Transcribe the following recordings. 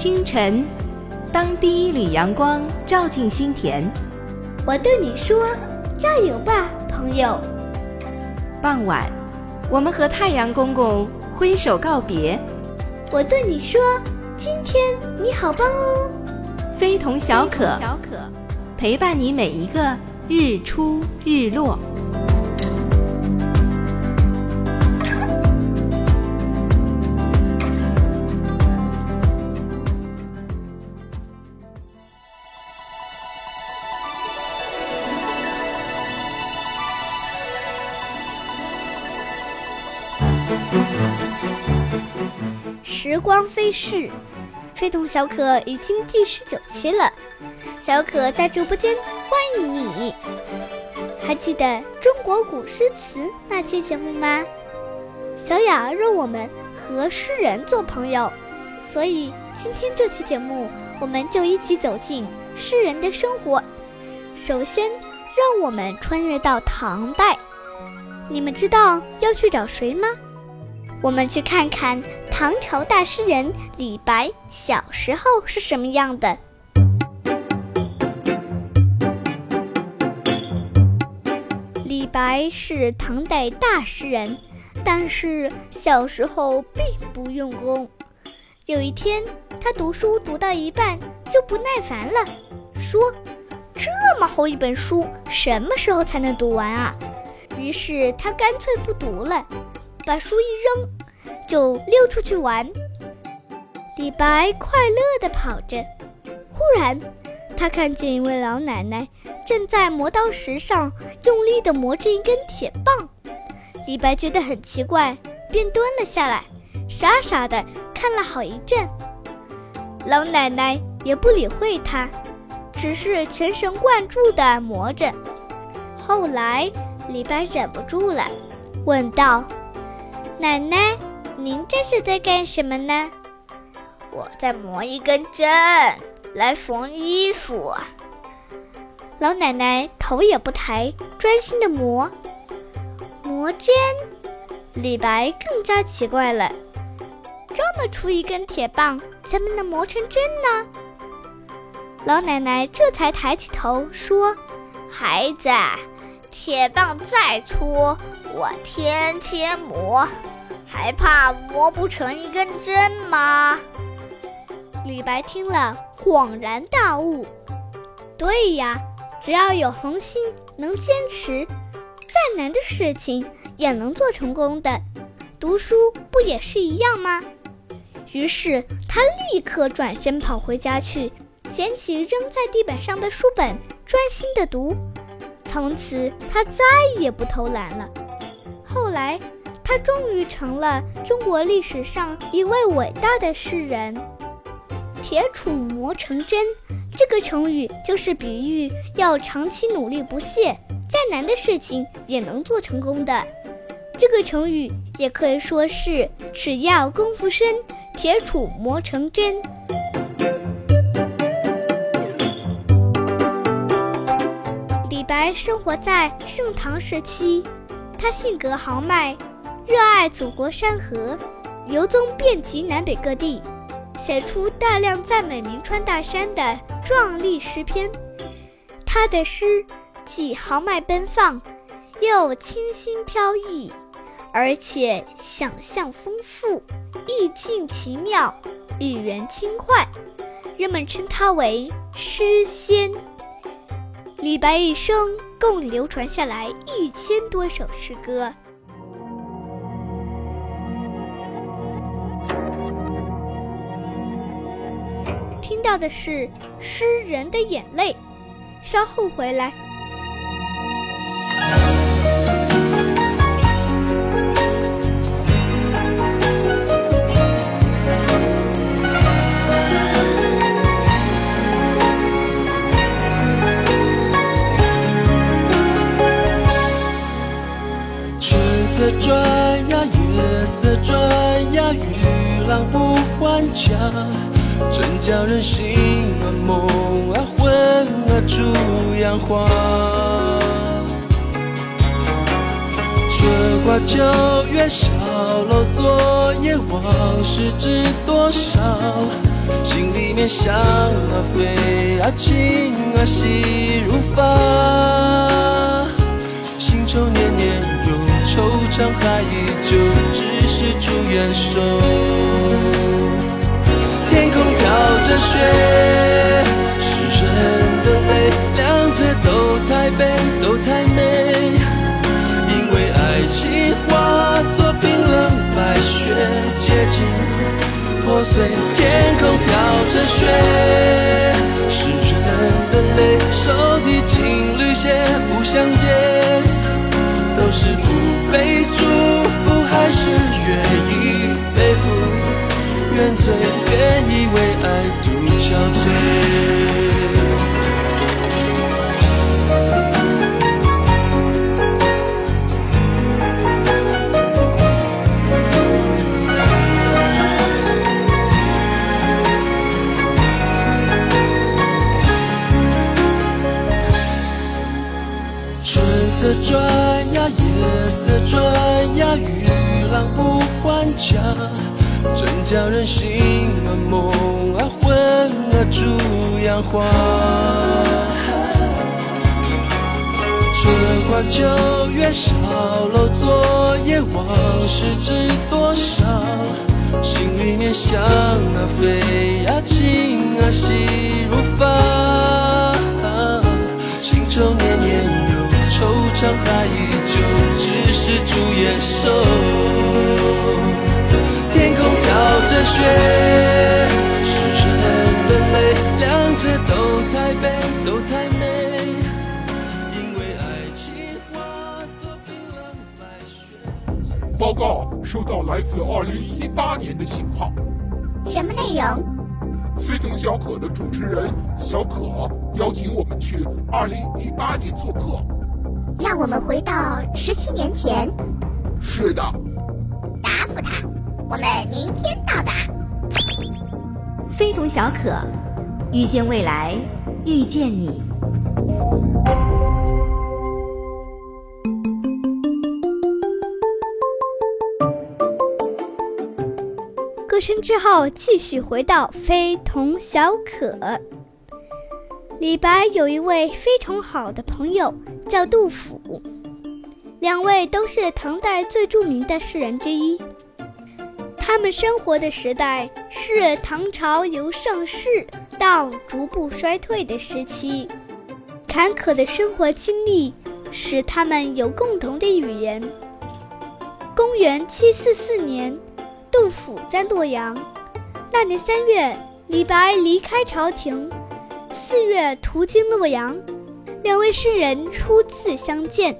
清晨，当第一缕阳光照进心田，我对你说：“加油吧，朋友。”傍晚，我们和太阳公公挥手告别，我对你说：“今天你好棒哦。”非同小可，小可陪伴你每一个日出日落。光飞逝，非同小可已经第十九期了。小可在直播间欢迎你。还记得中国古诗词那期节目吗？小雅让我们和诗人做朋友，所以今天这期节目我们就一起走进诗人的生活。首先，让我们穿越到唐代。你们知道要去找谁吗？我们去看看唐朝大诗人李白小时候是什么样的。李白是唐代大诗人，但是小时候并不用功。有一天，他读书读到一半就不耐烦了，说：“这么厚一本书，什么时候才能读完啊？”于是他干脆不读了。把书一扔，就溜出去玩。李白快乐地跑着，忽然他看见一位老奶奶正在磨刀石上用力地磨着一根铁棒。李白觉得很奇怪，便蹲了下来，傻傻地看了好一阵。老奶奶也不理会他，只是全神贯注地磨着。后来李白忍不住了，问道。奶奶，您这是在干什么呢？我在磨一根针来缝衣服。老奶奶头也不抬，专心的磨。磨针，李白更加奇怪了。这么粗一根铁棒，怎么能磨成针呢？老奶奶这才抬起头说：“孩子，铁棒再粗，我天天磨。”还怕磨不成一根针吗？李白听了恍然大悟。对呀，只要有恒心，能坚持，再难的事情也能做成功的。读书不也是一样吗？于是他立刻转身跑回家去，捡起扔在地板上的书本，专心的读。从此他再也不偷懒了。后来。他终于成了中国历史上一位伟大的诗人。铁杵磨成针，这个成语就是比喻要长期努力不懈，再难的事情也能做成功的。这个成语也可以说是只要功夫深，铁杵磨成针。李白生活在盛唐时期，他性格豪迈。热爱祖国山河，游踪遍及南北各地，写出大量赞美名川大山的壮丽诗篇。他的诗既豪迈奔放，又清新飘逸，而且想象丰富，意境奇妙，语言轻快，人们称他为诗仙。李白一生共流传下来一千多首诗歌。听到的是诗人的眼泪，稍后回来。春色转呀，月色转呀，玉郎不还家。真叫人心啊梦啊魂啊逐样花。春花秋月小楼昨夜往事知多少？心里面想啊飞啊情啊细如发，新愁年年有，惆怅还依旧，只是朱颜瘦。的雪，是人的泪，两者都太悲，都太美。因为爱情化作冰冷白雪，结晶破碎。天空飘着雪，转呀，夜色转呀，与郎不还家，真叫人心啊梦啊魂啊逐阳花。春花秋月少楼昨夜往事知多少？心里面想啊飞呀情啊细如发，惆怅还依旧，只是朱颜瘦。天空飘着雪，是人的泪，两者都太悲，都太美。因为爱情化作冰冷白雪。报告，收到来自2018年的信号。什么内容？非同小可的主持人小可邀请我们去2018年做客。让我们回到十七年前，是的，答复他。我们明天到达。非同小可，遇见未来，遇见你。歌声之后，继续回到非同小可。李白有一位非常好的朋友，叫杜甫，两位都是唐代最著名的诗人之一。他们生活的时代是唐朝由盛世到逐步衰退的时期，坎坷的生活经历使他们有共同的语言。公元七四四年。杜甫在洛阳，那年三月，李白离开朝廷，四月途经洛阳，两位诗人初次相见，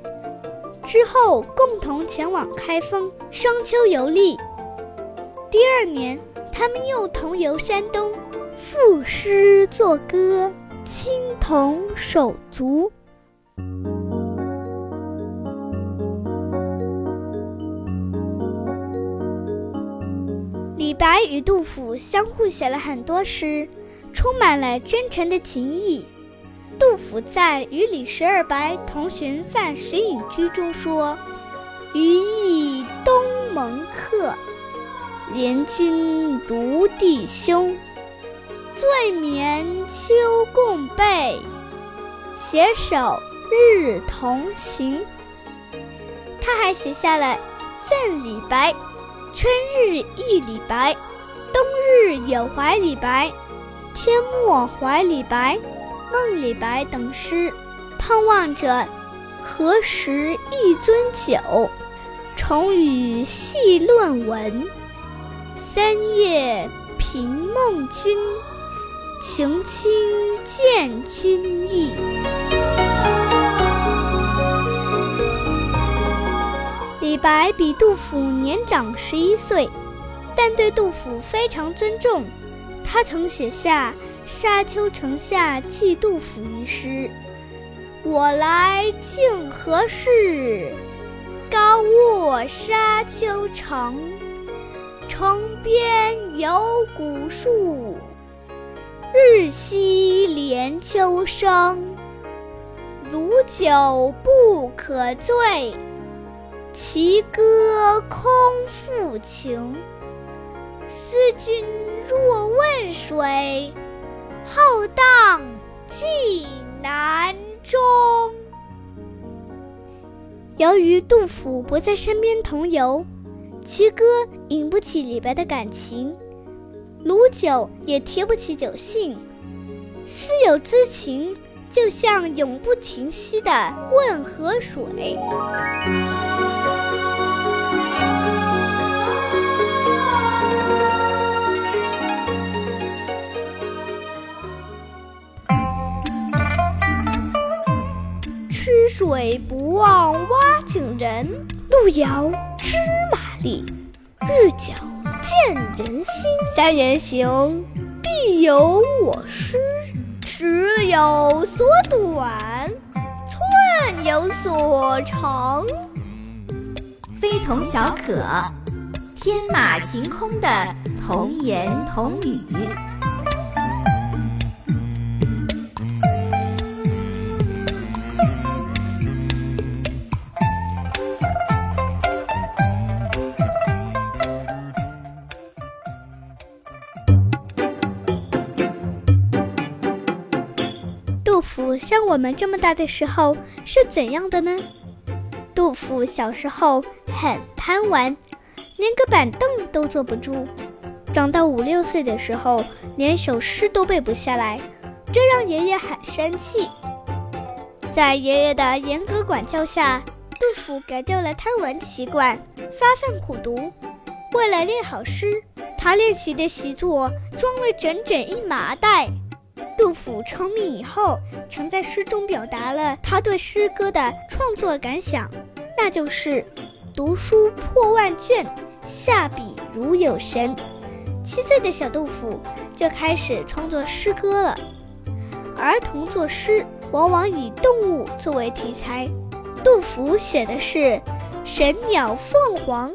之后共同前往开封，商丘游历。第二年，他们又同游山东，赋诗作歌，青铜手足。李白与杜甫相互写了很多诗，充满了真诚的情谊。杜甫在与李十二白同寻范石隐居中说：“余亦东盟客，怜君如弟兄。醉眠秋共被，携手日同行。”他还写下了赠李白。春日忆李白，冬日有怀李白，天末怀李白，梦李白等诗，盼望着何时一樽酒，重与细论文。三夜频梦君，情亲见君意。李白比杜甫年长十一岁，但对杜甫非常尊重。他曾写下《沙丘城下寄杜甫》一诗：“我来竟何事？高卧沙丘城。城边有古树，日夕连秋声。浊酒不可醉。”其歌空复情，思君若问水，浩荡寄南中。由于杜甫不在身边同游，其歌引不起李白的感情，鲁酒也提不起酒兴。思友之情，就像永不停息的汶河水。水不忘挖井人，路遥知马力，日久见人心。三人行，必有我师。尺有所短，寸有所长。非同小可，天马行空的童言童语。像我们这么大的时候是怎样的呢？杜甫小时候很贪玩，连个板凳都坐不住。长到五六岁的时候，连首诗都背不下来，这让爷爷很生气。在爷爷的严格管教下，杜甫改掉了贪玩的习惯，发奋苦读。为了练好诗，他练习的习作装了整整一麻袋。杜甫成名以后，曾在诗中表达了他对诗歌的创作感想，那就是“读书破万卷，下笔如有神”。七岁的小杜甫就开始创作诗歌了。儿童作诗往往以动物作为题材，杜甫写的是神鸟凤凰。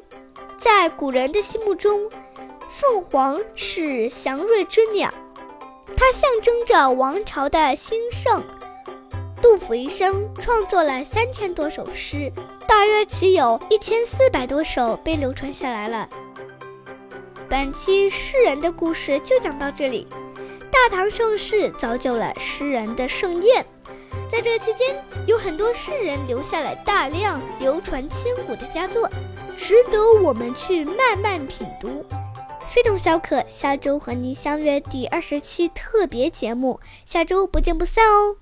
在古人的心目中，凤凰是祥瑞之鸟。它象征着王朝的兴盛。杜甫一生创作了三千多首诗，大约只有一千四百多首被流传下来了。本期诗人的故事就讲到这里。大唐盛世造就了诗人的盛宴，在这期间，有很多诗人留下了大量流传千古的佳作，值得我们去慢慢品读。非同小可，下周和您相约第二十期特别节目，下周不见不散哦。